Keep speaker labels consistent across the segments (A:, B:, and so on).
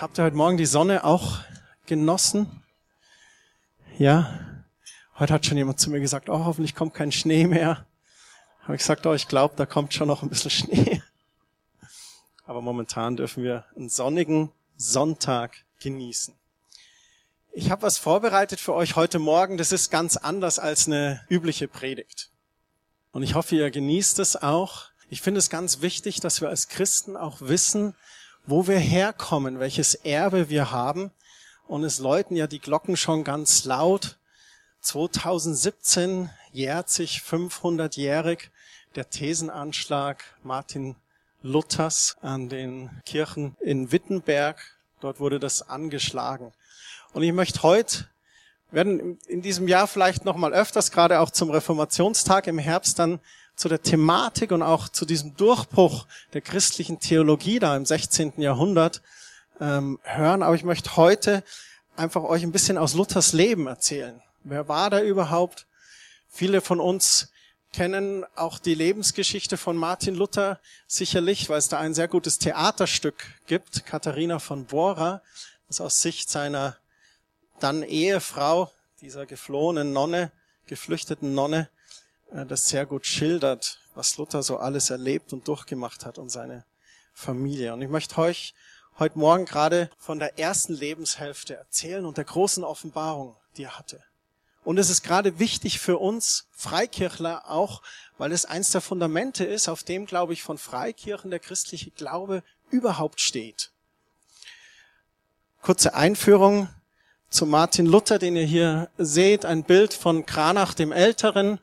A: Habt ihr heute Morgen die Sonne auch genossen? Ja? Heute hat schon jemand zu mir gesagt, oh, hoffentlich kommt kein Schnee mehr. Habe ich gesagt, oh, ich glaube, da kommt schon noch ein bisschen Schnee. Aber momentan dürfen wir einen sonnigen Sonntag genießen. Ich habe was vorbereitet für euch heute Morgen. Das ist ganz anders als eine übliche Predigt. Und ich hoffe, ihr genießt es auch. Ich finde es ganz wichtig, dass wir als Christen auch wissen, wo wir herkommen, welches Erbe wir haben. Und es läuten ja die Glocken schon ganz laut. 2017 jährt sich 500-jährig der Thesenanschlag Martin Luthers an den Kirchen in Wittenberg. Dort wurde das angeschlagen. Und ich möchte heute, werden in diesem Jahr vielleicht noch mal öfters, gerade auch zum Reformationstag im Herbst, dann zu der Thematik und auch zu diesem Durchbruch der christlichen Theologie da im 16. Jahrhundert ähm, hören. Aber ich möchte heute einfach euch ein bisschen aus Luthers Leben erzählen. Wer war da überhaupt? Viele von uns kennen auch die Lebensgeschichte von Martin Luther sicherlich, weil es da ein sehr gutes Theaterstück gibt, Katharina von Bora, das aus Sicht seiner dann Ehefrau, dieser geflohenen Nonne, geflüchteten Nonne, das sehr gut schildert, was Luther so alles erlebt und durchgemacht hat und seine Familie. Und ich möchte euch heute Morgen gerade von der ersten Lebenshälfte erzählen und der großen Offenbarung, die er hatte. Und es ist gerade wichtig für uns Freikirchler auch, weil es eins der Fundamente ist, auf dem, glaube ich, von Freikirchen der christliche Glaube überhaupt steht. Kurze Einführung zu Martin Luther, den ihr hier seht, ein Bild von Kranach dem Älteren,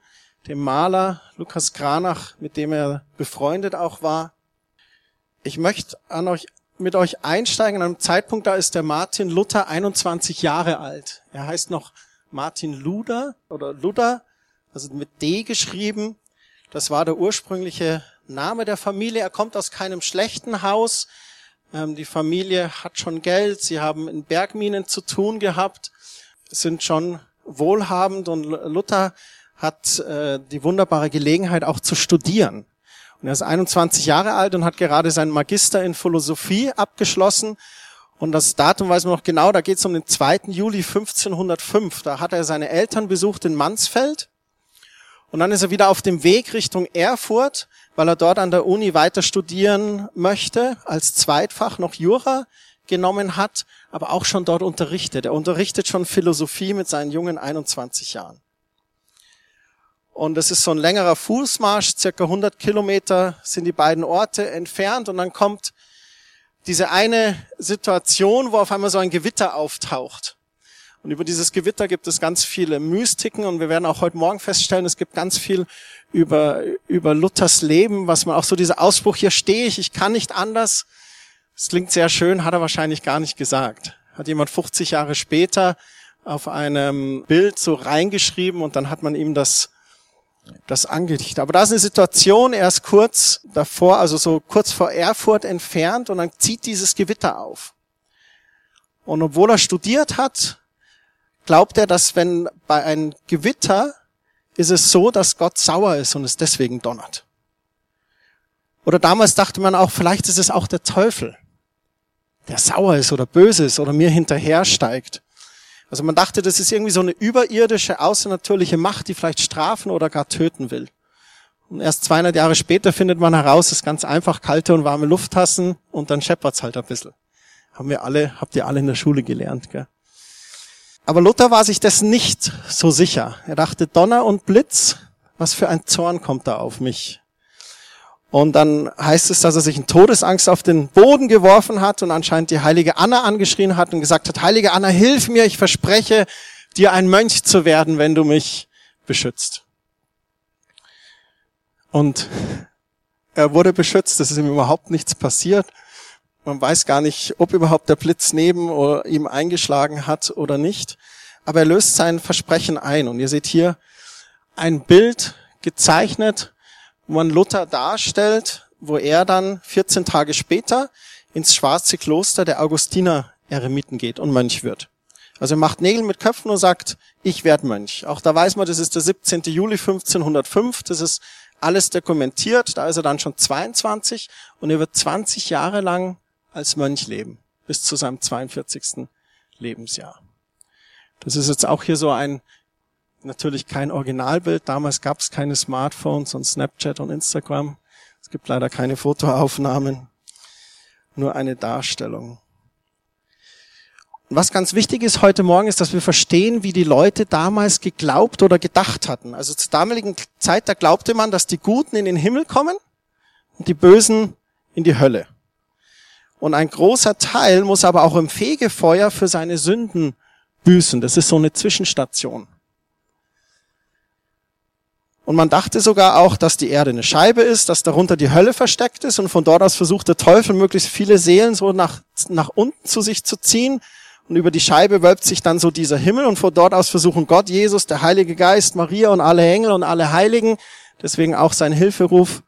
A: dem Maler Lukas Kranach, mit dem er befreundet auch war. Ich möchte an euch, mit euch einsteigen an einem Zeitpunkt, da ist der Martin Luther 21 Jahre alt. Er heißt noch Martin Luder oder Luther, also mit D geschrieben. Das war der ursprüngliche Name der Familie. Er kommt aus keinem schlechten Haus. Ähm, die Familie hat schon Geld. Sie haben in Bergminen zu tun gehabt, sind schon wohlhabend und Luther hat äh, die wunderbare Gelegenheit auch zu studieren. Und er ist 21 Jahre alt und hat gerade seinen Magister in Philosophie abgeschlossen. Und das Datum weiß man noch genau, da geht es um den 2. Juli 1505. Da hat er seine Eltern besucht in Mansfeld. Und dann ist er wieder auf dem Weg Richtung Erfurt, weil er dort an der Uni weiter studieren möchte, als Zweitfach noch Jura genommen hat, aber auch schon dort unterrichtet. Er unterrichtet schon Philosophie mit seinen jungen 21 Jahren. Und es ist so ein längerer Fußmarsch, circa 100 Kilometer sind die beiden Orte entfernt und dann kommt diese eine Situation, wo auf einmal so ein Gewitter auftaucht. Und über dieses Gewitter gibt es ganz viele Mystiken und wir werden auch heute Morgen feststellen, es gibt ganz viel über, über Luthers Leben, was man auch so dieser Ausspruch, hier stehe ich, ich kann nicht anders. Das klingt sehr schön, hat er wahrscheinlich gar nicht gesagt. Hat jemand 50 Jahre später auf einem Bild so reingeschrieben und dann hat man ihm das das angedichtet. Aber da ist eine Situation erst kurz davor, also so kurz vor Erfurt entfernt und dann zieht dieses Gewitter auf. Und obwohl er studiert hat, glaubt er, dass wenn bei einem Gewitter ist es so, dass Gott sauer ist und es deswegen donnert. Oder damals dachte man auch, vielleicht ist es auch der Teufel, der sauer ist oder böse ist oder mir hinterher steigt. Also man dachte, das ist irgendwie so eine überirdische, außernatürliche Macht, die vielleicht strafen oder gar töten will. Und erst 200 Jahre später findet man heraus, es ist ganz einfach kalte und warme Lufttassen und dann scheppert's halt ein bisschen. Haben wir alle, habt ihr alle in der Schule gelernt, gell? Aber Luther war sich dessen nicht so sicher. Er dachte, Donner und Blitz, was für ein Zorn kommt da auf mich? Und dann heißt es, dass er sich in Todesangst auf den Boden geworfen hat und anscheinend die heilige Anna angeschrien hat und gesagt hat, heilige Anna, hilf mir, ich verspreche dir ein Mönch zu werden, wenn du mich beschützt. Und er wurde beschützt, es ist ihm überhaupt nichts passiert. Man weiß gar nicht, ob überhaupt der Blitz neben oder ihm eingeschlagen hat oder nicht. Aber er löst sein Versprechen ein. Und ihr seht hier ein Bild gezeichnet man Luther darstellt, wo er dann 14 Tage später ins schwarze Kloster der Augustiner Eremiten geht und Mönch wird. Also er macht Nägel mit Köpfen und sagt, ich werde Mönch. Auch da weiß man, das ist der 17. Juli 1505, das ist alles dokumentiert, da ist er dann schon 22 und er wird 20 Jahre lang als Mönch leben. bis zu seinem 42. Lebensjahr. Das ist jetzt auch hier so ein, natürlich kein Originalbild. Damals gab es keine Smartphones und Snapchat und Instagram. Es gibt leider keine Fotoaufnahmen, nur eine Darstellung. was ganz wichtig ist heute Morgen, ist, dass wir verstehen, wie die Leute damals geglaubt oder gedacht hatten. Also zur damaligen Zeit, da glaubte man, dass die Guten in den Himmel kommen und die Bösen in die Hölle. Und ein großer Teil muss aber auch im Fegefeuer für seine Sünden büßen. Das ist so eine Zwischenstation. Und man dachte sogar auch, dass die Erde eine Scheibe ist, dass darunter die Hölle versteckt ist und von dort aus versucht der Teufel möglichst viele Seelen so nach, nach unten zu sich zu ziehen. Und über die Scheibe wölbt sich dann so dieser Himmel und von dort aus versuchen Gott, Jesus, der Heilige Geist, Maria und alle Engel und alle Heiligen, deswegen auch sein Hilferuf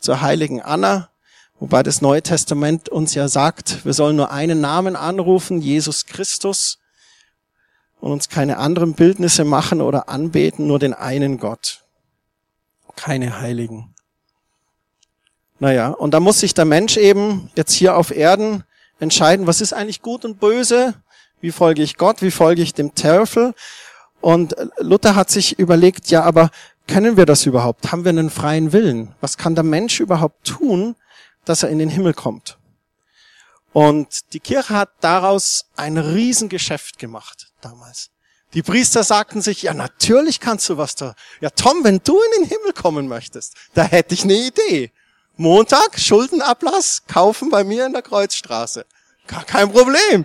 A: zur heiligen Anna, wobei das Neue Testament uns ja sagt, wir sollen nur einen Namen anrufen, Jesus Christus, und uns keine anderen Bildnisse machen oder anbeten, nur den einen Gott keine Heiligen. Naja, und da muss sich der Mensch eben jetzt hier auf Erden entscheiden, was ist eigentlich gut und böse? Wie folge ich Gott? Wie folge ich dem Teufel? Und Luther hat sich überlegt, ja, aber können wir das überhaupt? Haben wir einen freien Willen? Was kann der Mensch überhaupt tun, dass er in den Himmel kommt? Und die Kirche hat daraus ein Riesengeschäft gemacht damals. Die Priester sagten sich, ja, natürlich kannst du was da. Ja, Tom, wenn du in den Himmel kommen möchtest, da hätte ich eine Idee. Montag, Schuldenablass, kaufen bei mir in der Kreuzstraße. Gar kein Problem.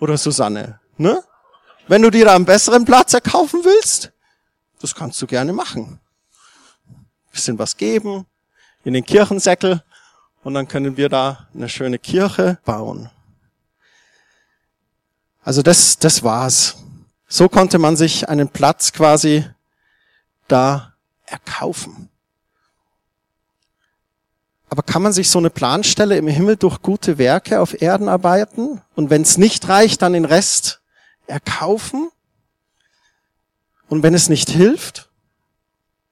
A: Oder Susanne, ne? Wenn du dir da einen besseren Platz erkaufen willst, das kannst du gerne machen. Bisschen was geben, in den Kirchensäckel, und dann können wir da eine schöne Kirche bauen. Also das, das war's. So konnte man sich einen Platz quasi da erkaufen. Aber kann man sich so eine Planstelle im Himmel durch gute Werke auf Erden arbeiten? Und wenn es nicht reicht, dann den Rest erkaufen? Und wenn es nicht hilft?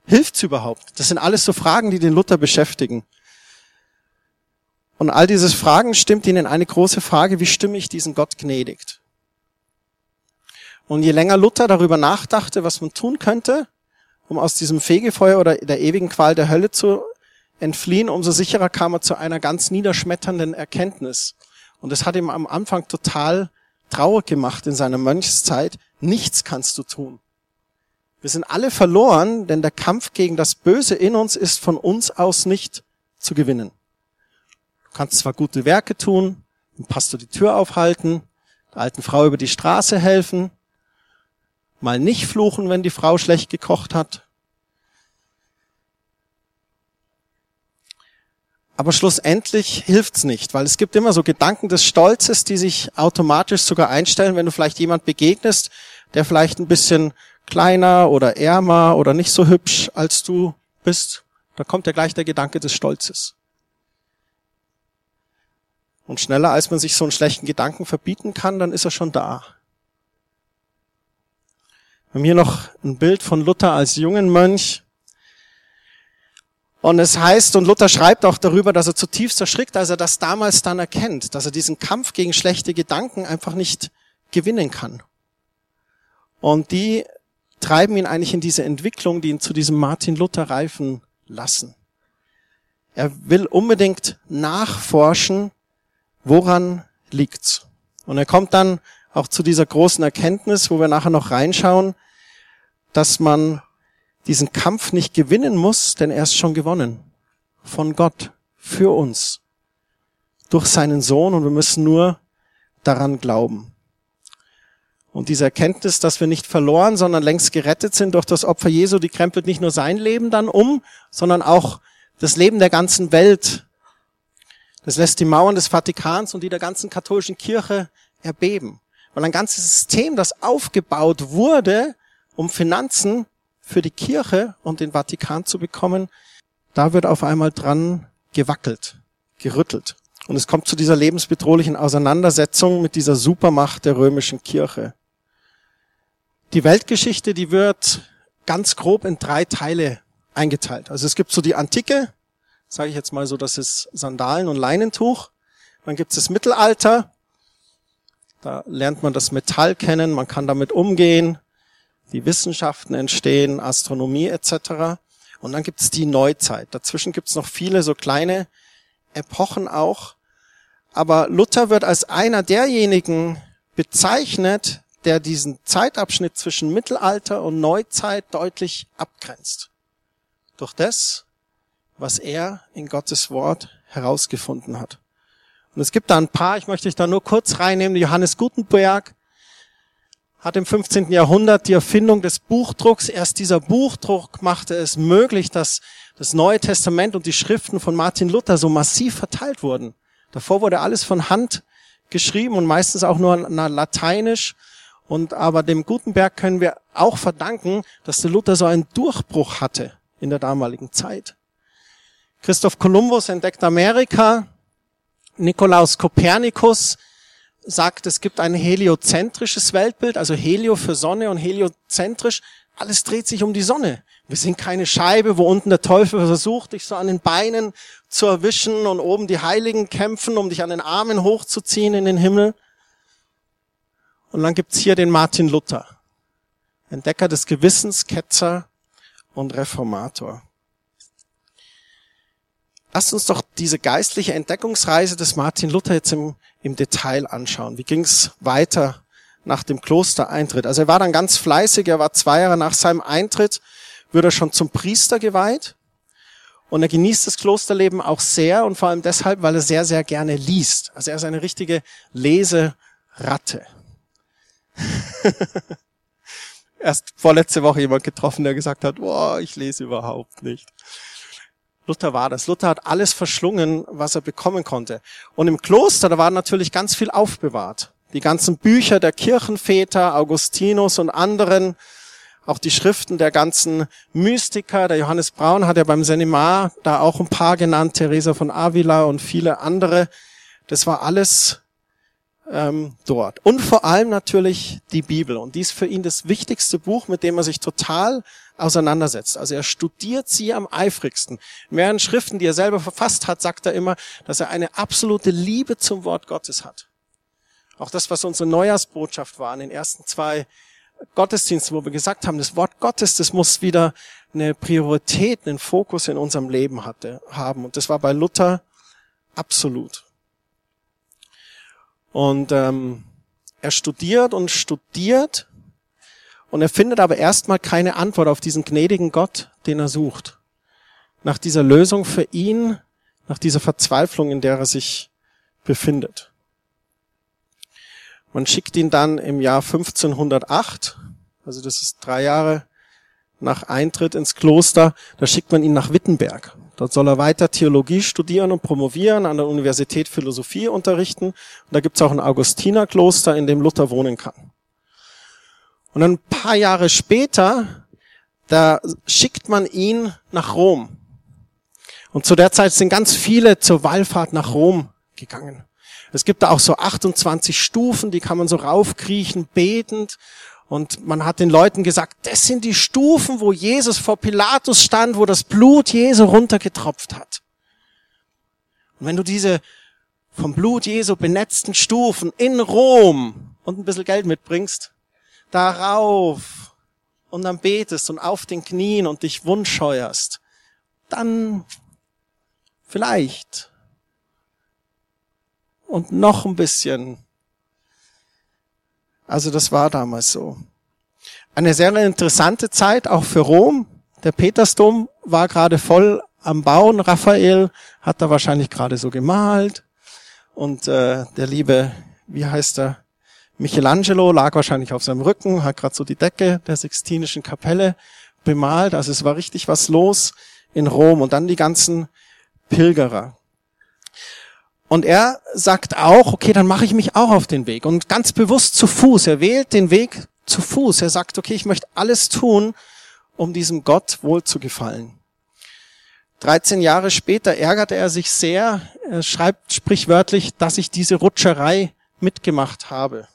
A: Hilft's überhaupt? Das sind alles so Fragen, die den Luther beschäftigen. Und all diese Fragen stimmt ihn in eine große Frage, wie stimme ich diesen Gott gnädigt? Und je länger Luther darüber nachdachte, was man tun könnte, um aus diesem Fegefeuer oder der ewigen Qual der Hölle zu entfliehen, umso sicherer kam er zu einer ganz niederschmetternden Erkenntnis. Und das hat ihm am Anfang total traurig gemacht in seiner Mönchszeit. Nichts kannst du tun. Wir sind alle verloren, denn der Kampf gegen das Böse in uns ist von uns aus nicht zu gewinnen. Du kannst zwar gute Werke tun, dem Pastor die Tür aufhalten, der alten Frau über die Straße helfen, mal nicht fluchen, wenn die Frau schlecht gekocht hat. Aber schlussendlich hilft's nicht, weil es gibt immer so Gedanken des Stolzes, die sich automatisch sogar einstellen, wenn du vielleicht jemand begegnest, der vielleicht ein bisschen kleiner oder ärmer oder nicht so hübsch als du bist. Da kommt ja gleich der Gedanke des Stolzes. Und schneller als man sich so einen schlechten Gedanken verbieten kann, dann ist er schon da. Wir haben hier noch ein Bild von Luther als jungen Mönch. Und es heißt, und Luther schreibt auch darüber, dass er zutiefst erschrickt, als er das damals dann erkennt, dass er diesen Kampf gegen schlechte Gedanken einfach nicht gewinnen kann. Und die treiben ihn eigentlich in diese Entwicklung, die ihn zu diesem Martin Luther reifen lassen. Er will unbedingt nachforschen, woran liegt's. Und er kommt dann auch zu dieser großen Erkenntnis, wo wir nachher noch reinschauen, dass man diesen Kampf nicht gewinnen muss, denn er ist schon gewonnen. Von Gott. Für uns. Durch seinen Sohn und wir müssen nur daran glauben. Und diese Erkenntnis, dass wir nicht verloren, sondern längst gerettet sind durch das Opfer Jesu, die krempelt nicht nur sein Leben dann um, sondern auch das Leben der ganzen Welt. Das lässt die Mauern des Vatikans und die der ganzen katholischen Kirche erbeben. Weil ein ganzes System, das aufgebaut wurde, um Finanzen für die Kirche und den Vatikan zu bekommen, da wird auf einmal dran gewackelt, gerüttelt. Und es kommt zu dieser lebensbedrohlichen Auseinandersetzung mit dieser Supermacht der römischen Kirche. Die Weltgeschichte, die wird ganz grob in drei Teile eingeteilt. Also es gibt so die Antike, sage ich jetzt mal so, das ist Sandalen und Leinentuch. Dann gibt es das Mittelalter. Da lernt man das Metall kennen, man kann damit umgehen, die Wissenschaften entstehen, Astronomie etc. Und dann gibt es die Neuzeit. Dazwischen gibt es noch viele so kleine Epochen auch. Aber Luther wird als einer derjenigen bezeichnet, der diesen Zeitabschnitt zwischen Mittelalter und Neuzeit deutlich abgrenzt. Durch das, was er in Gottes Wort herausgefunden hat. Und es gibt da ein paar, ich möchte dich da nur kurz reinnehmen. Johannes Gutenberg hat im 15. Jahrhundert die Erfindung des Buchdrucks. Erst dieser Buchdruck machte es möglich, dass das Neue Testament und die Schriften von Martin Luther so massiv verteilt wurden. Davor wurde alles von Hand geschrieben und meistens auch nur lateinisch. Und aber dem Gutenberg können wir auch verdanken, dass der Luther so einen Durchbruch hatte in der damaligen Zeit. Christoph Kolumbus entdeckt Amerika. Nikolaus Kopernikus sagt, es gibt ein heliozentrisches Weltbild, also Helio für Sonne und heliozentrisch. Alles dreht sich um die Sonne. Wir sind keine Scheibe, wo unten der Teufel versucht, dich so an den Beinen zu erwischen und oben die Heiligen kämpfen, um dich an den Armen hochzuziehen in den Himmel. Und dann gibt's hier den Martin Luther, Entdecker des Gewissens, Ketzer und Reformator. Lasst uns doch diese geistliche Entdeckungsreise des Martin Luther jetzt im, im Detail anschauen. Wie ging's weiter nach dem Klostereintritt? Also er war dann ganz fleißig, er war zwei Jahre nach seinem Eintritt, wird er schon zum Priester geweiht. Und er genießt das Klosterleben auch sehr und vor allem deshalb, weil er sehr, sehr gerne liest. Also er ist eine richtige Leseratte. Erst vorletzte Woche jemand getroffen, der gesagt hat, boah, ich lese überhaupt nicht. Luther war das. Luther hat alles verschlungen, was er bekommen konnte. Und im Kloster, da war natürlich ganz viel aufbewahrt. Die ganzen Bücher der Kirchenväter, Augustinus und anderen, auch die Schriften der ganzen Mystiker. Der Johannes Braun hat ja beim Seminar da auch ein paar genannt, Teresa von Avila und viele andere. Das war alles ähm, dort. Und vor allem natürlich die Bibel. Und die ist für ihn das wichtigste Buch, mit dem er sich total auseinandersetzt. Also er studiert sie am eifrigsten. In mehreren Schriften, die er selber verfasst hat, sagt er immer, dass er eine absolute Liebe zum Wort Gottes hat. Auch das, was unsere Neujahrsbotschaft war in den ersten zwei Gottesdiensten, wo wir gesagt haben, das Wort Gottes, das muss wieder eine Priorität, einen Fokus in unserem Leben hatte, haben. Und das war bei Luther absolut. Und ähm, er studiert und studiert und er findet aber erstmal keine Antwort auf diesen gnädigen Gott, den er sucht. Nach dieser Lösung für ihn, nach dieser Verzweiflung, in der er sich befindet. Man schickt ihn dann im Jahr 1508, also das ist drei Jahre nach Eintritt ins Kloster, da schickt man ihn nach Wittenberg. Dort soll er weiter Theologie studieren und promovieren, an der Universität Philosophie unterrichten. Und da gibt's auch ein Augustinerkloster, in dem Luther wohnen kann. Und ein paar Jahre später, da schickt man ihn nach Rom. Und zu der Zeit sind ganz viele zur Wallfahrt nach Rom gegangen. Es gibt da auch so 28 Stufen, die kann man so raufkriechen, betend. Und man hat den Leuten gesagt, das sind die Stufen, wo Jesus vor Pilatus stand, wo das Blut Jesu runtergetropft hat. Und wenn du diese vom Blut Jesu benetzten Stufen in Rom und ein bisschen Geld mitbringst, darauf und dann betest und auf den Knien und dich wundscheuerst, dann vielleicht und noch ein bisschen. Also das war damals so. Eine sehr interessante Zeit auch für Rom. Der Petersdom war gerade voll am Bauen. Raphael hat da wahrscheinlich gerade so gemalt. Und äh, der liebe, wie heißt er, Michelangelo lag wahrscheinlich auf seinem Rücken, hat gerade so die Decke der Sixtinischen Kapelle bemalt. Also es war richtig was los in Rom und dann die ganzen Pilgerer. Und er sagt auch, okay, dann mache ich mich auch auf den Weg und ganz bewusst zu Fuß. Er wählt den Weg zu Fuß. Er sagt, okay, ich möchte alles tun, um diesem Gott wohl zu gefallen. 13 Jahre später ärgerte er sich sehr. Er schreibt sprichwörtlich, dass ich diese Rutscherei mitgemacht habe.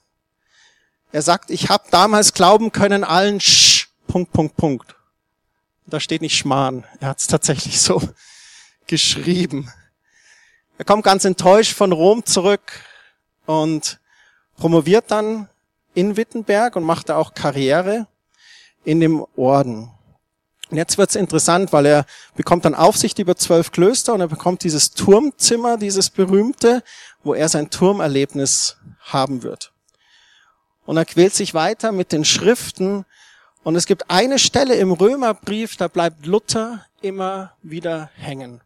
A: Er sagt, ich habe damals glauben können allen Sch, Punkt, Punkt, Punkt. Da steht nicht Schmarrn. Er hat es tatsächlich so geschrieben. Er kommt ganz enttäuscht von Rom zurück und promoviert dann in Wittenberg und macht da auch Karriere in dem Orden. Und jetzt wird's interessant, weil er bekommt dann Aufsicht über zwölf Klöster und er bekommt dieses Turmzimmer, dieses berühmte, wo er sein Turmerlebnis haben wird. Und er quält sich weiter mit den Schriften und es gibt eine Stelle im Römerbrief, da bleibt Luther immer wieder hängen.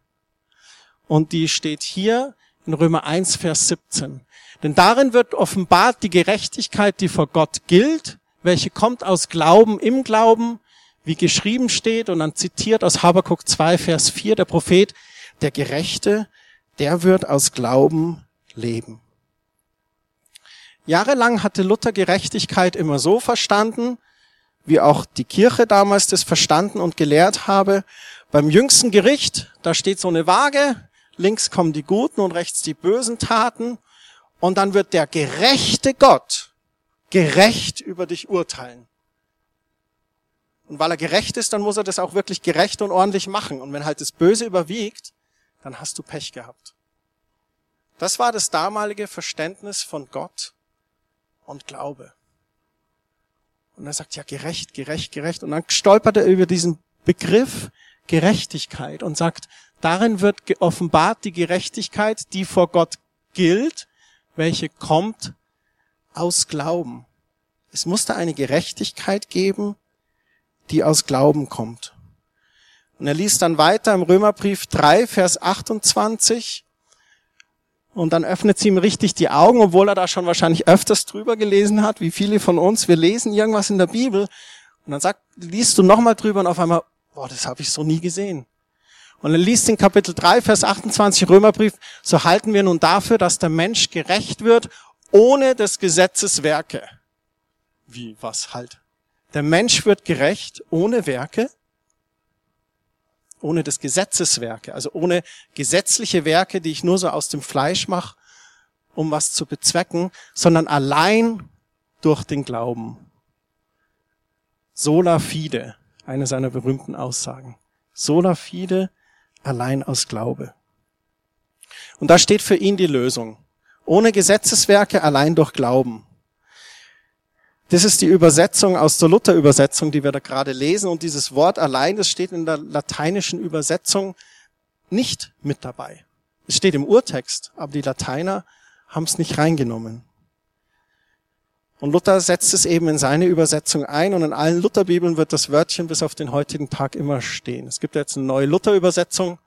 A: Und die steht hier in Römer 1, Vers 17. Denn darin wird offenbart die Gerechtigkeit, die vor Gott gilt, welche kommt aus Glauben im Glauben, wie geschrieben steht, und dann zitiert aus Habakkuk 2, Vers 4 der Prophet, der Gerechte, der wird aus Glauben leben. Jahrelang hatte Luther Gerechtigkeit immer so verstanden, wie auch die Kirche damals das verstanden und gelehrt habe. Beim jüngsten Gericht, da steht so eine Waage, links kommen die guten und rechts die bösen Taten, und dann wird der gerechte Gott gerecht über dich urteilen. Und weil er gerecht ist, dann muss er das auch wirklich gerecht und ordentlich machen. Und wenn halt das Böse überwiegt, dann hast du Pech gehabt. Das war das damalige Verständnis von Gott und Glaube. Und er sagt, ja, gerecht, gerecht, gerecht. Und dann stolpert er über diesen Begriff Gerechtigkeit und sagt, darin wird offenbart die Gerechtigkeit, die vor Gott gilt, welche kommt aus Glauben. Es muss da eine Gerechtigkeit geben, die aus Glauben kommt. Und er liest dann weiter im Römerbrief 3, Vers 28. Und dann öffnet sie ihm richtig die Augen, obwohl er da schon wahrscheinlich öfters drüber gelesen hat, wie viele von uns. Wir lesen irgendwas in der Bibel und dann sagt, liest du nochmal drüber und auf einmal, boah, das habe ich so nie gesehen. Und er liest in Kapitel 3, Vers 28 Römerbrief, so halten wir nun dafür, dass der Mensch gerecht wird, ohne des Gesetzes Werke. Wie, was halt? Der Mensch wird gerecht ohne Werke, ohne des Gesetzes Werke, also ohne gesetzliche Werke, die ich nur so aus dem Fleisch mache, um was zu bezwecken, sondern allein durch den Glauben. Sola fide, eine seiner berühmten Aussagen. Sola fide, allein aus Glaube. Und da steht für ihn die Lösung. Ohne Gesetzeswerke, allein durch Glauben. Das ist die Übersetzung aus der Luther-Übersetzung, die wir da gerade lesen. Und dieses Wort allein, das steht in der lateinischen Übersetzung nicht mit dabei. Es steht im Urtext, aber die Lateiner haben es nicht reingenommen. Und Luther setzt es eben in seine Übersetzung ein und in allen Lutherbibeln wird das Wörtchen bis auf den heutigen Tag immer stehen. Es gibt jetzt eine neue Luther-Übersetzung,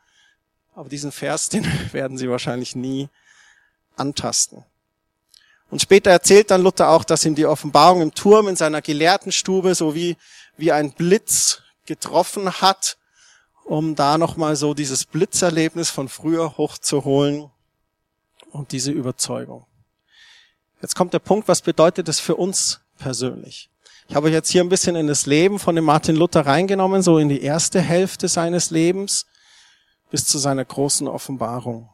A: aber diesen Vers, den werden Sie wahrscheinlich nie antasten. Und später erzählt dann Luther auch, dass ihm die Offenbarung im Turm in seiner Gelehrtenstube so wie, wie ein Blitz getroffen hat, um da nochmal so dieses Blitzerlebnis von früher hochzuholen und diese Überzeugung. Jetzt kommt der Punkt, was bedeutet das für uns persönlich? Ich habe jetzt hier ein bisschen in das Leben von dem Martin Luther reingenommen, so in die erste Hälfte seines Lebens bis zu seiner großen Offenbarung.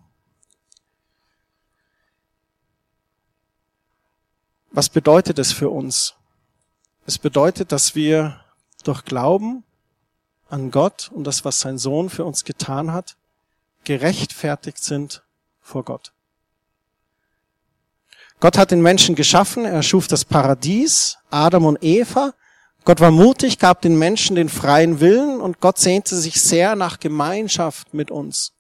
A: Was bedeutet es für uns? Es bedeutet, dass wir durch Glauben an Gott und das, was sein Sohn für uns getan hat, gerechtfertigt sind vor Gott. Gott hat den Menschen geschaffen, er schuf das Paradies, Adam und Eva. Gott war mutig, gab den Menschen den freien Willen und Gott sehnte sich sehr nach Gemeinschaft mit uns.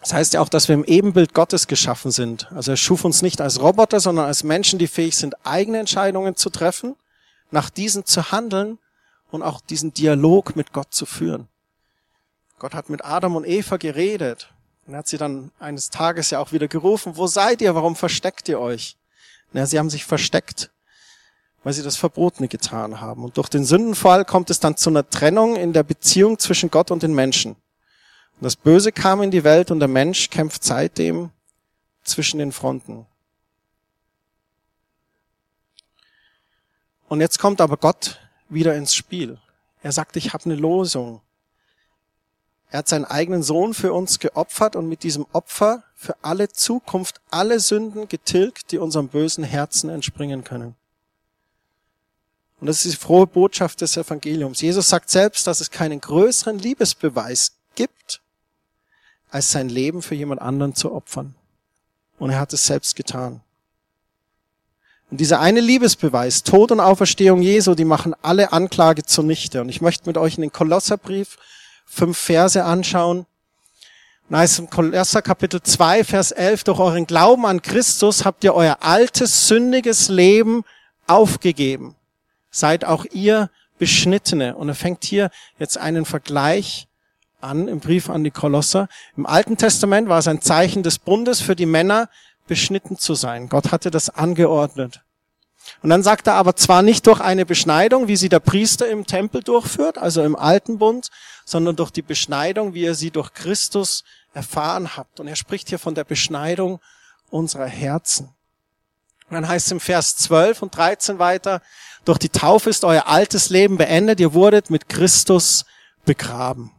A: Das heißt ja auch, dass wir im Ebenbild Gottes geschaffen sind. Also er schuf uns nicht als Roboter, sondern als Menschen, die fähig sind, eigene Entscheidungen zu treffen, nach diesen zu handeln und auch diesen Dialog mit Gott zu führen. Gott hat mit Adam und Eva geredet und er hat sie dann eines Tages ja auch wieder gerufen, wo seid ihr, warum versteckt ihr euch? Na, sie haben sich versteckt, weil sie das Verbotene getan haben. Und durch den Sündenfall kommt es dann zu einer Trennung in der Beziehung zwischen Gott und den Menschen. Und das Böse kam in die Welt und der Mensch kämpft seitdem zwischen den Fronten. Und jetzt kommt aber Gott wieder ins Spiel. Er sagt, ich habe eine Losung. Er hat seinen eigenen Sohn für uns geopfert und mit diesem Opfer für alle Zukunft alle Sünden getilgt, die unserem bösen Herzen entspringen können. Und das ist die frohe Botschaft des Evangeliums. Jesus sagt selbst, dass es keinen größeren Liebesbeweis gibt, als sein Leben für jemand anderen zu opfern. Und er hat es selbst getan. Und dieser eine Liebesbeweis, Tod und Auferstehung Jesu, die machen alle Anklage zunichte. Und ich möchte mit euch in den Kolosserbrief fünf Verse anschauen. Und heißt im Kolosser Kapitel 2, Vers 11, durch euren Glauben an Christus habt ihr euer altes, sündiges Leben aufgegeben. Seid auch ihr Beschnittene. Und er fängt hier jetzt einen Vergleich an im Brief an die Kolosser. Im Alten Testament war es ein Zeichen des Bundes für die Männer, beschnitten zu sein. Gott hatte das angeordnet. Und dann sagt er aber zwar nicht durch eine Beschneidung, wie sie der Priester im Tempel durchführt, also im alten Bund, sondern durch die Beschneidung, wie ihr sie durch Christus erfahren habt. Und er spricht hier von der Beschneidung unserer Herzen. Und dann heißt es im Vers 12 und 13 weiter, durch die Taufe ist euer altes Leben beendet, ihr wurdet mit Christus begraben.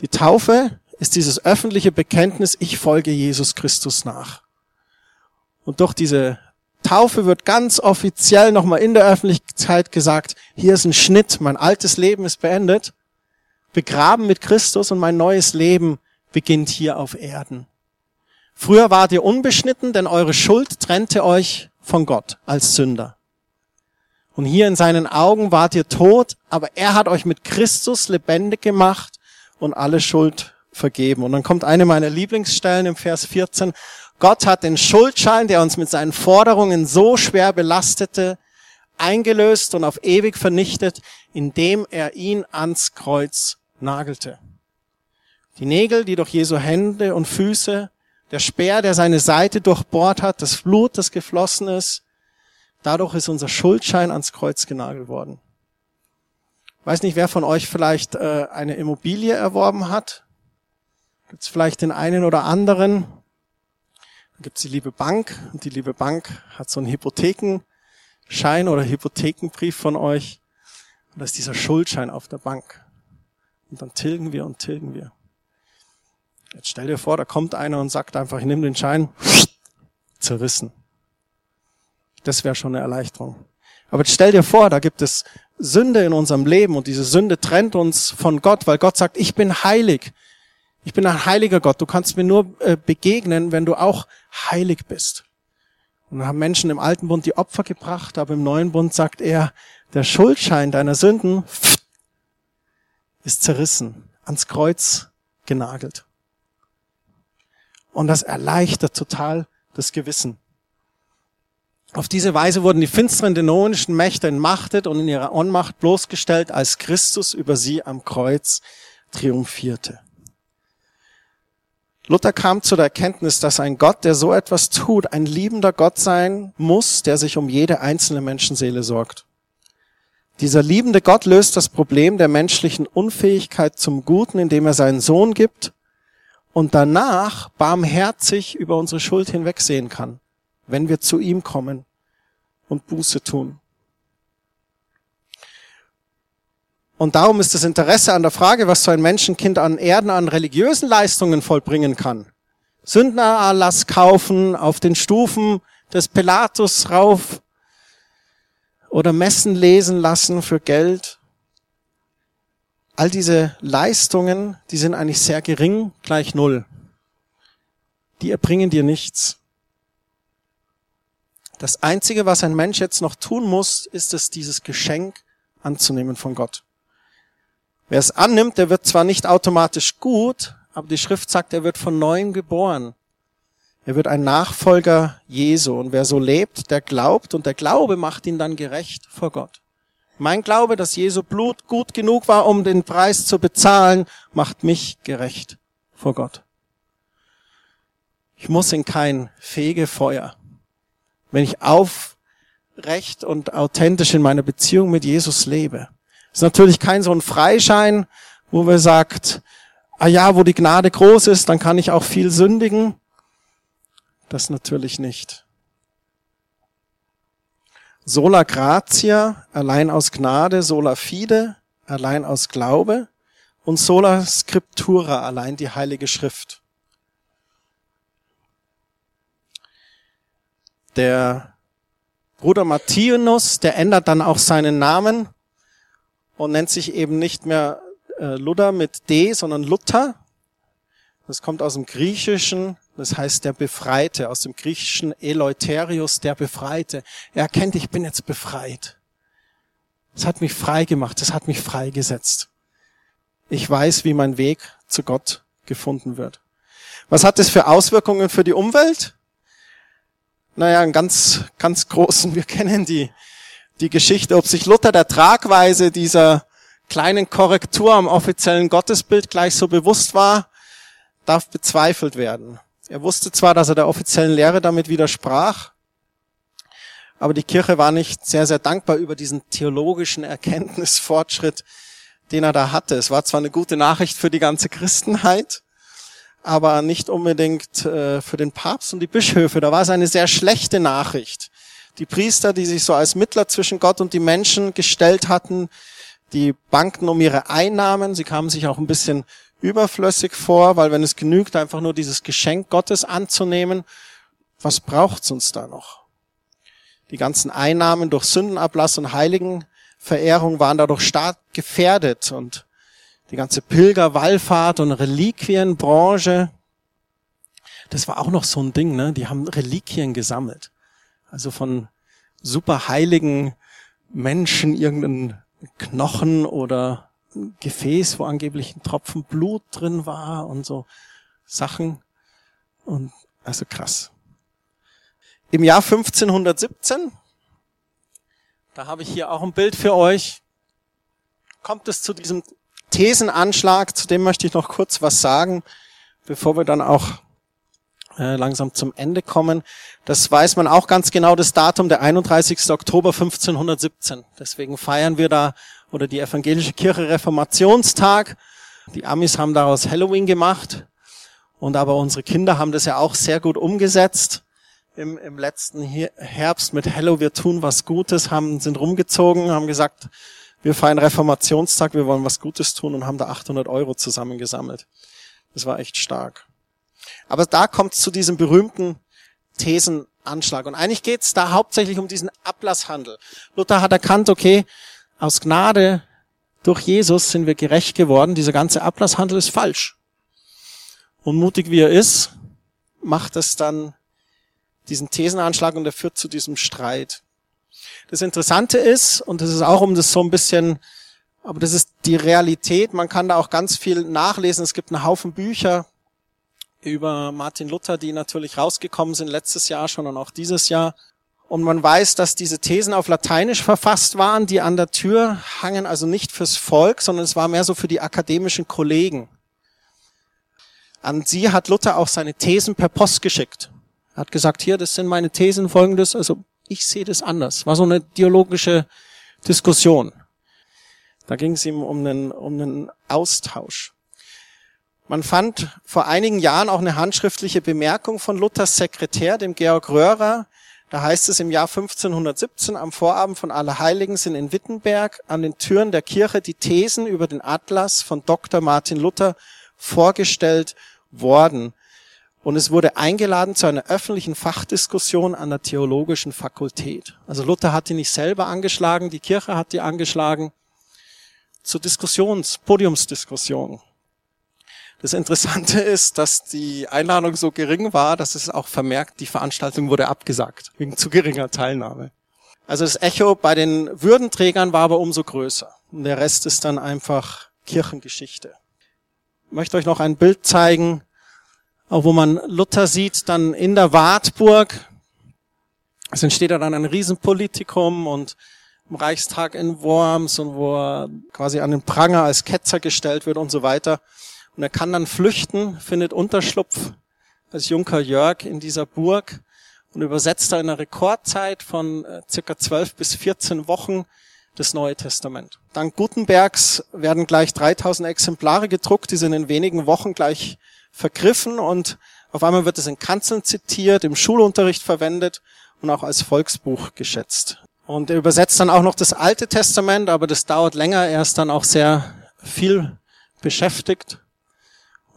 A: Die Taufe ist dieses öffentliche Bekenntnis, ich folge Jesus Christus nach. Und durch diese Taufe wird ganz offiziell nochmal in der Öffentlichkeit gesagt, hier ist ein Schnitt, mein altes Leben ist beendet, begraben mit Christus und mein neues Leben beginnt hier auf Erden. Früher wart ihr unbeschnitten, denn eure Schuld trennte euch von Gott als Sünder. Und hier in seinen Augen wart ihr tot, aber er hat euch mit Christus lebendig gemacht und alle Schuld vergeben. Und dann kommt eine meiner Lieblingsstellen im Vers 14. Gott hat den Schuldschein, der uns mit seinen Forderungen so schwer belastete, eingelöst und auf ewig vernichtet, indem er ihn ans Kreuz nagelte. Die Nägel, die durch Jesu Hände und Füße, der Speer, der seine Seite durchbohrt hat, das Blut, das geflossen ist, dadurch ist unser Schuldschein ans Kreuz genagelt worden. Weiß nicht, wer von euch vielleicht äh, eine Immobilie erworben hat. Gibt es vielleicht den einen oder anderen. Da gibt es die liebe Bank und die liebe Bank hat so einen Hypothekenschein oder Hypothekenbrief von euch. Und da ist dieser Schuldschein auf der Bank. Und dann tilgen wir und tilgen wir. Jetzt stell dir vor, da kommt einer und sagt einfach, ich nehme den Schein, zerrissen. Das wäre schon eine Erleichterung. Aber jetzt stell dir vor, da gibt es Sünde in unserem Leben und diese Sünde trennt uns von Gott, weil Gott sagt, ich bin heilig. Ich bin ein heiliger Gott. Du kannst mir nur äh, begegnen, wenn du auch heilig bist. Und dann haben Menschen im alten Bund die Opfer gebracht, aber im neuen Bund sagt er, der Schuldschein deiner Sünden ist zerrissen, ans Kreuz genagelt. Und das erleichtert total das Gewissen. Auf diese Weise wurden die finsteren dämonischen Mächte entmachtet und in ihrer Ohnmacht bloßgestellt, als Christus über sie am Kreuz triumphierte. Luther kam zu der Erkenntnis, dass ein Gott, der so etwas tut, ein liebender Gott sein muss, der sich um jede einzelne Menschenseele sorgt. Dieser liebende Gott löst das Problem der menschlichen Unfähigkeit zum Guten, indem er seinen Sohn gibt und danach barmherzig über unsere Schuld hinwegsehen kann wenn wir zu ihm kommen und Buße tun. Und darum ist das Interesse an der Frage, was so ein Menschenkind an Erden an religiösen Leistungen vollbringen kann. Sündnererlass kaufen, auf den Stufen des Pilatus rauf oder Messen lesen lassen für Geld. All diese Leistungen, die sind eigentlich sehr gering, gleich null. Die erbringen dir nichts. Das Einzige, was ein Mensch jetzt noch tun muss, ist es, dieses Geschenk anzunehmen von Gott. Wer es annimmt, der wird zwar nicht automatisch gut, aber die Schrift sagt, er wird von neuem geboren. Er wird ein Nachfolger Jesu. Und wer so lebt, der glaubt und der Glaube macht ihn dann gerecht vor Gott. Mein Glaube, dass Jesu Blut gut genug war, um den Preis zu bezahlen, macht mich gerecht vor Gott. Ich muss in kein Fegefeuer wenn ich aufrecht und authentisch in meiner Beziehung mit Jesus lebe. Ist natürlich kein so ein Freischein, wo wir sagt, ah ja, wo die Gnade groß ist, dann kann ich auch viel sündigen. Das natürlich nicht. Sola gratia, allein aus Gnade, sola fide, allein aus Glaube und sola scriptura, allein die Heilige Schrift. Der Bruder Matthias, der ändert dann auch seinen Namen und nennt sich eben nicht mehr äh, Luther mit D, sondern Luther. Das kommt aus dem Griechischen, das heißt der Befreite, aus dem Griechischen Eleuterius, der Befreite. Er erkennt, ich bin jetzt befreit. Es hat mich frei gemacht, es hat mich freigesetzt. Ich weiß, wie mein Weg zu Gott gefunden wird. Was hat das für Auswirkungen für die Umwelt? Naja, einen ganz, ganz großen. Wir kennen die, die Geschichte, ob sich Luther der Tragweise dieser kleinen Korrektur am offiziellen Gottesbild gleich so bewusst war, darf bezweifelt werden. Er wusste zwar, dass er der offiziellen Lehre damit widersprach, aber die Kirche war nicht sehr, sehr dankbar über diesen theologischen Erkenntnisfortschritt, den er da hatte. Es war zwar eine gute Nachricht für die ganze Christenheit, aber nicht unbedingt äh, für den Papst und die Bischöfe. Da war es eine sehr schlechte Nachricht. Die Priester, die sich so als Mittler zwischen Gott und die Menschen gestellt hatten, die bankten um ihre Einnahmen. Sie kamen sich auch ein bisschen überflüssig vor, weil wenn es genügt, einfach nur dieses Geschenk Gottes anzunehmen, was braucht's uns da noch? Die ganzen Einnahmen durch Sündenablass und Heiligenverehrung waren dadurch stark gefährdet und die ganze Pilgerwallfahrt und Reliquienbranche, das war auch noch so ein Ding, ne? Die haben Reliquien gesammelt. Also von superheiligen Menschen irgendeinen Knochen oder Gefäß, wo angeblich ein Tropfen Blut drin war und so Sachen. Und also krass. Im Jahr 1517, da habe ich hier auch ein Bild für euch, kommt es zu diesem Thesenanschlag, zu dem möchte ich noch kurz was sagen, bevor wir dann auch äh, langsam zum Ende kommen. Das weiß man auch ganz genau, das Datum, der 31. Oktober 1517. Deswegen feiern wir da, oder die evangelische Kirche Reformationstag. Die Amis haben daraus Halloween gemacht. Und aber unsere Kinder haben das ja auch sehr gut umgesetzt. Im, im letzten Herbst mit Hello, wir tun was Gutes, haben, sind rumgezogen, haben gesagt, wir feiern Reformationstag, wir wollen was Gutes tun und haben da 800 Euro zusammengesammelt. Das war echt stark. Aber da kommt es zu diesem berühmten Thesenanschlag. Und eigentlich geht es da hauptsächlich um diesen Ablasshandel. Luther hat erkannt, okay, aus Gnade durch Jesus sind wir gerecht geworden. Dieser ganze Ablasshandel ist falsch. Und mutig wie er ist, macht es dann diesen Thesenanschlag und er führt zu diesem Streit. Das Interessante ist, und das ist auch um das so ein bisschen, aber das ist die Realität, man kann da auch ganz viel nachlesen. Es gibt einen Haufen Bücher, über Martin Luther, die natürlich rausgekommen sind letztes Jahr schon und auch dieses Jahr. Und man weiß, dass diese Thesen auf Lateinisch verfasst waren, die an der Tür hangen, also nicht fürs Volk, sondern es war mehr so für die akademischen Kollegen. An sie hat Luther auch seine Thesen per Post geschickt. Er hat gesagt, hier, das sind meine Thesen, folgendes, also ich sehe das anders. War so eine dialogische Diskussion. Da ging es ihm um einen, um einen Austausch. Man fand vor einigen Jahren auch eine handschriftliche Bemerkung von Luthers Sekretär, dem Georg Röhrer. Da heißt es im Jahr 1517 am Vorabend von Allerheiligen sind in Wittenberg an den Türen der Kirche die Thesen über den Atlas von Dr. Martin Luther vorgestellt worden. Und es wurde eingeladen zu einer öffentlichen Fachdiskussion an der theologischen Fakultät. Also Luther hat die nicht selber angeschlagen, die Kirche hat die angeschlagen zur Diskussions, Podiumsdiskussion. Das Interessante ist, dass die Einladung so gering war, dass es auch vermerkt, die Veranstaltung wurde abgesagt, wegen zu geringer Teilnahme. Also das Echo bei den Würdenträgern war aber umso größer. Und der Rest ist dann einfach Kirchengeschichte. Ich möchte euch noch ein Bild zeigen, wo man Luther sieht, dann in der Wartburg. Es entsteht dann ein Riesenpolitikum und im Reichstag in Worms und wo er quasi an den Pranger als Ketzer gestellt wird und so weiter. Und er kann dann flüchten, findet Unterschlupf als Junker Jörg in dieser Burg und übersetzt da in einer Rekordzeit von äh, circa 12 bis 14 Wochen das Neue Testament. Dank Gutenbergs werden gleich 3000 Exemplare gedruckt, die sind in wenigen Wochen gleich vergriffen und auf einmal wird es in Kanzeln zitiert, im Schulunterricht verwendet und auch als Volksbuch geschätzt. Und er übersetzt dann auch noch das Alte Testament, aber das dauert länger, er ist dann auch sehr viel beschäftigt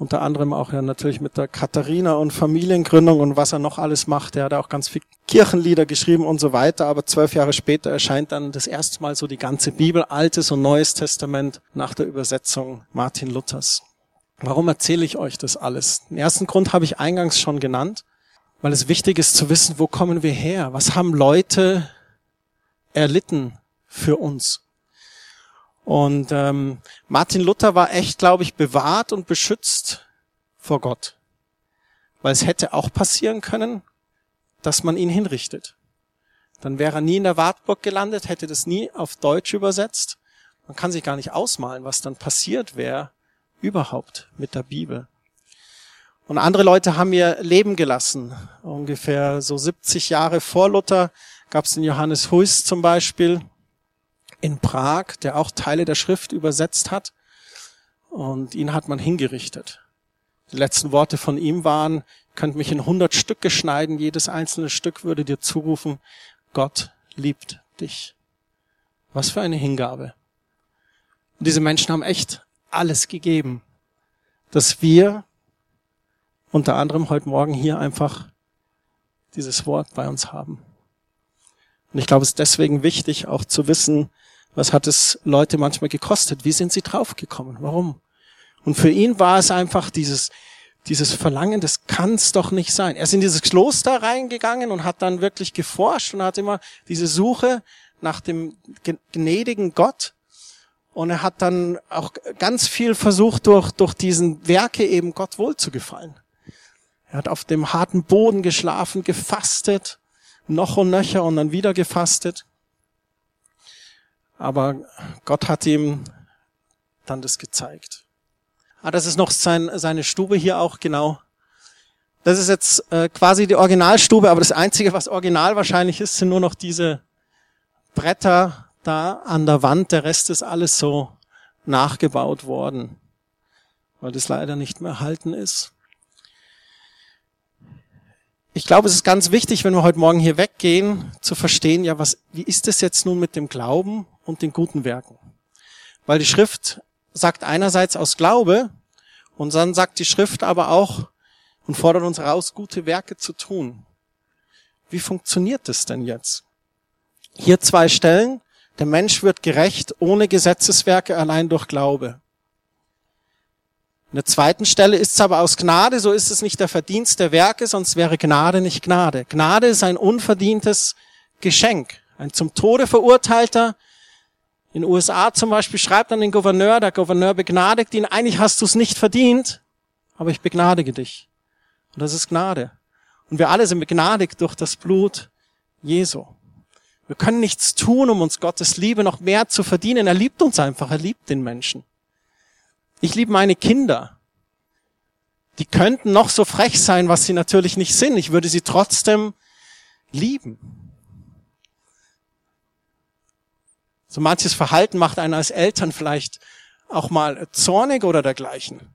A: unter anderem auch ja natürlich mit der Katharina und Familiengründung und was er noch alles macht. Er hat auch ganz viel Kirchenlieder geschrieben und so weiter, aber zwölf Jahre später erscheint dann das erste Mal so die ganze Bibel, Altes und Neues Testament nach der Übersetzung Martin Luthers. Warum erzähle ich euch das alles? Den ersten Grund habe ich eingangs schon genannt, weil es wichtig ist zu wissen, wo kommen wir her? Was haben Leute erlitten für uns? Und ähm, Martin Luther war echt, glaube ich, bewahrt und beschützt vor Gott. Weil es hätte auch passieren können, dass man ihn hinrichtet. Dann wäre er nie in der Wartburg gelandet, hätte das nie auf Deutsch übersetzt. Man kann sich gar nicht ausmalen, was dann passiert wäre überhaupt mit der Bibel. Und andere Leute haben ihr Leben gelassen. Ungefähr so 70 Jahre vor Luther gab es den Johannes Huys zum Beispiel in Prag, der auch Teile der Schrift übersetzt hat. Und ihn hat man hingerichtet. Die letzten Worte von ihm waren, könnt mich in hundert Stücke schneiden, jedes einzelne Stück würde dir zurufen, Gott liebt dich. Was für eine Hingabe. Und diese Menschen haben echt alles gegeben, dass wir unter anderem heute Morgen hier einfach dieses Wort bei uns haben. Und ich glaube, es ist deswegen wichtig, auch zu wissen, was hat es Leute manchmal gekostet? Wie sind sie draufgekommen? Warum? Und für ihn war es einfach dieses, dieses Verlangen, das kann es doch nicht sein. Er ist in dieses Kloster reingegangen und hat dann wirklich geforscht und hat immer diese Suche nach dem gnädigen Gott. Und er hat dann auch ganz viel versucht, durch, durch diesen Werke eben Gott wohl zu gefallen. Er hat auf dem harten Boden geschlafen, gefastet, noch und nöcher und dann wieder gefastet. Aber Gott hat ihm dann das gezeigt. Ah, das ist noch sein, seine Stube hier auch genau. Das ist jetzt äh, quasi die Originalstube, aber das Einzige, was original wahrscheinlich ist, sind nur noch diese Bretter da an der Wand. Der Rest ist alles so nachgebaut worden, weil das leider nicht mehr erhalten ist. Ich glaube, es ist ganz wichtig, wenn wir heute Morgen hier weggehen, zu verstehen, ja, was, wie ist es jetzt nun mit dem Glauben und den guten Werken? Weil die Schrift sagt einerseits aus Glaube und dann sagt die Schrift aber auch und fordert uns heraus, gute Werke zu tun. Wie funktioniert das denn jetzt? Hier zwei Stellen. Der Mensch wird gerecht ohne Gesetzeswerke allein durch Glaube. In der zweiten Stelle ist es aber aus Gnade, so ist es nicht der Verdienst der Werke, sonst wäre Gnade nicht Gnade. Gnade ist ein unverdientes Geschenk. Ein zum Tode verurteilter, in den USA zum Beispiel schreibt dann den Gouverneur, der Gouverneur begnadigt ihn, eigentlich hast du es nicht verdient, aber ich begnadige dich. Und das ist Gnade. Und wir alle sind begnadigt durch das Blut Jesu. Wir können nichts tun, um uns Gottes Liebe noch mehr zu verdienen. Er liebt uns einfach, er liebt den Menschen. Ich liebe meine Kinder. Die könnten noch so frech sein, was sie natürlich nicht sind. Ich würde sie trotzdem lieben. So manches Verhalten macht einen als Eltern vielleicht auch mal zornig oder dergleichen.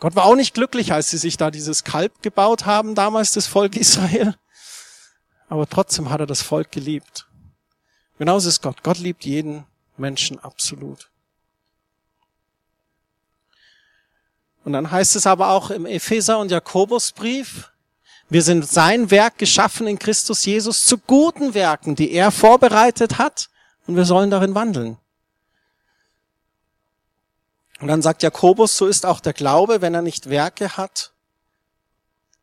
A: Gott war auch nicht glücklich, als sie sich da dieses Kalb gebaut haben, damals das Volk Israel. Aber trotzdem hat er das Volk geliebt. Genauso ist Gott. Gott liebt jeden Menschen absolut. Und dann heißt es aber auch im Epheser- und Jakobusbrief, wir sind sein Werk geschaffen in Christus Jesus zu guten Werken, die er vorbereitet hat, und wir sollen darin wandeln. Und dann sagt Jakobus, so ist auch der Glaube, wenn er nicht Werke hat,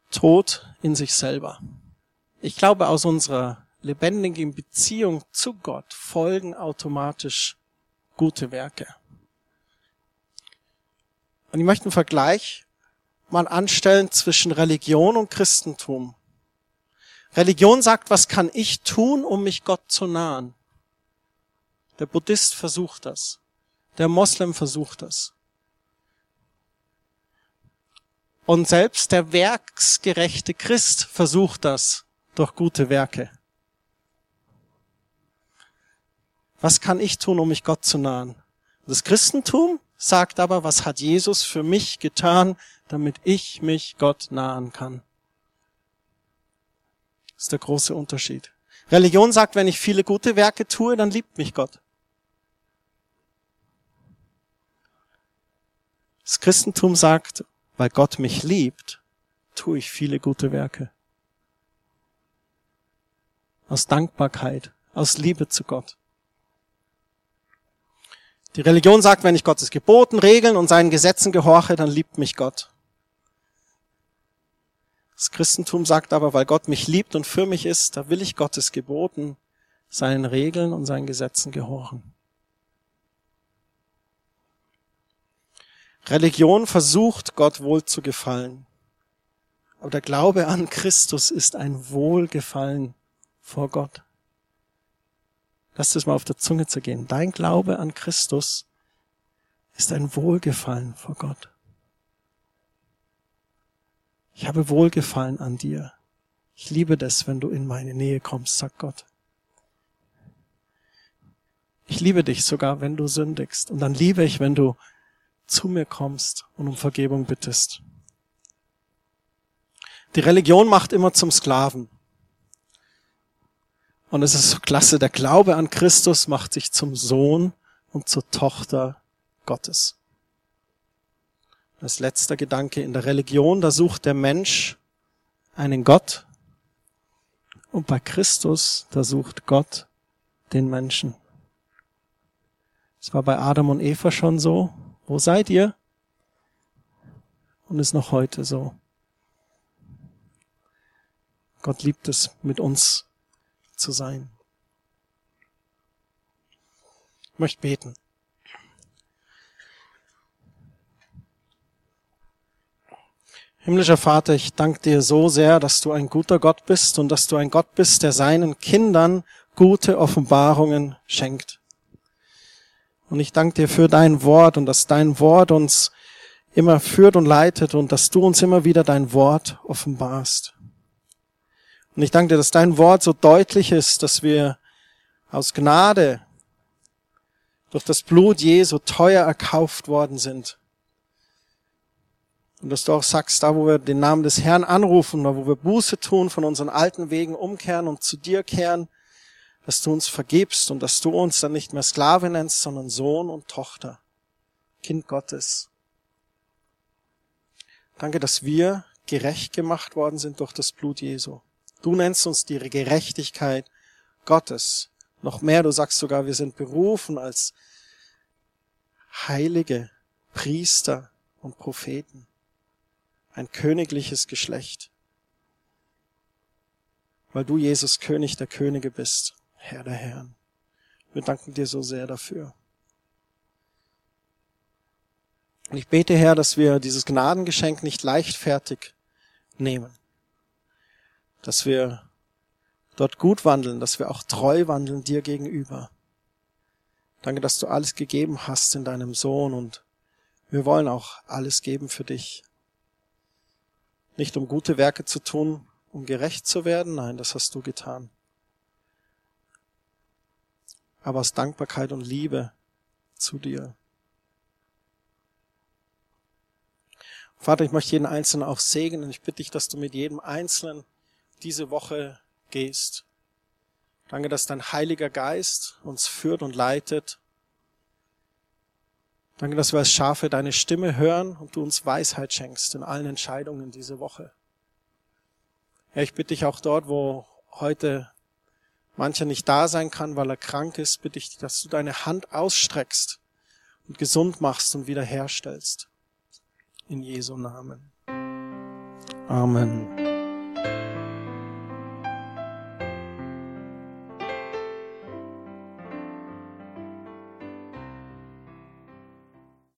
A: tot in sich selber. Ich glaube, aus unserer lebendigen Beziehung zu Gott folgen automatisch gute Werke. Und ich möchte einen Vergleich mal anstellen zwischen Religion und Christentum. Religion sagt, was kann ich tun, um mich Gott zu nahen? Der Buddhist versucht das. Der Moslem versucht das. Und selbst der werksgerechte Christ versucht das durch gute Werke. Was kann ich tun, um mich Gott zu nahen? Das Christentum sagt aber, was hat Jesus für mich getan, damit ich mich Gott nahen kann? Das ist der große Unterschied. Religion sagt, wenn ich viele gute Werke tue, dann liebt mich Gott. Das Christentum sagt, weil Gott mich liebt, tue ich viele gute Werke. Aus Dankbarkeit, aus Liebe zu Gott. Die Religion sagt, wenn ich Gottes Geboten, Regeln und seinen Gesetzen gehorche, dann liebt mich Gott. Das Christentum sagt aber, weil Gott mich liebt und für mich ist, da will ich Gottes Geboten, seinen Regeln und seinen Gesetzen gehorchen. Religion versucht, Gott wohl zu gefallen. Aber der Glaube an Christus ist ein Wohlgefallen vor Gott. Lass das mal auf der Zunge zu gehen. Dein Glaube an Christus ist ein Wohlgefallen vor Gott. Ich habe Wohlgefallen an dir. Ich liebe das, wenn du in meine Nähe kommst, sagt Gott. Ich liebe dich sogar, wenn du sündigst. Und dann liebe ich, wenn du zu mir kommst und um Vergebung bittest. Die Religion macht immer zum Sklaven. Und es ist so klasse, der Glaube an Christus macht sich zum Sohn und zur Tochter Gottes. Als letzter Gedanke in der Religion, da sucht der Mensch einen Gott und bei Christus, da sucht Gott den Menschen. Es war bei Adam und Eva schon so wo seid ihr? Und ist noch heute so. Gott liebt es, mit uns zu sein. Ich möchte beten. Himmlischer Vater, ich danke dir so sehr, dass du ein guter Gott bist und dass du ein Gott bist, der seinen Kindern gute Offenbarungen schenkt. Und ich danke dir für dein Wort und dass dein Wort uns immer führt und leitet und dass du uns immer wieder dein Wort offenbarst. Und ich danke dir, dass dein Wort so deutlich ist, dass wir aus Gnade durch das Blut Jesu teuer erkauft worden sind. Und dass du auch sagst, da wo wir den Namen des Herrn anrufen, da wo wir Buße tun, von unseren alten Wegen umkehren und zu dir kehren, dass du uns vergibst und dass du uns dann nicht mehr Sklave nennst, sondern Sohn und Tochter, Kind Gottes. Danke, dass wir gerecht gemacht worden sind durch das Blut Jesu. Du nennst uns die Gerechtigkeit Gottes. Noch mehr, du sagst sogar, wir sind berufen als heilige Priester und Propheten. Ein königliches Geschlecht. Weil du, Jesus, König der Könige bist. Herr der Herren. Wir danken dir so sehr dafür. Und ich bete, Herr, dass wir dieses Gnadengeschenk nicht leichtfertig nehmen. Dass wir dort gut wandeln, dass wir auch treu wandeln dir gegenüber. Danke, dass du alles gegeben hast in deinem Sohn und wir wollen auch alles geben für dich. Nicht um gute Werke zu tun, um gerecht zu werden, nein, das hast du getan aber aus Dankbarkeit und Liebe zu dir. Vater, ich möchte jeden Einzelnen auch segnen. Ich bitte dich, dass du mit jedem Einzelnen diese Woche gehst. Danke, dass dein Heiliger Geist uns führt und leitet. Danke, dass wir als Schafe deine Stimme hören und du uns Weisheit schenkst in allen Entscheidungen diese Woche. Ja, ich bitte dich auch dort, wo heute mancher nicht da sein kann, weil er krank ist, bitte ich, dass du deine Hand ausstreckst und gesund machst und wiederherstellst. In Jesu Namen. Amen.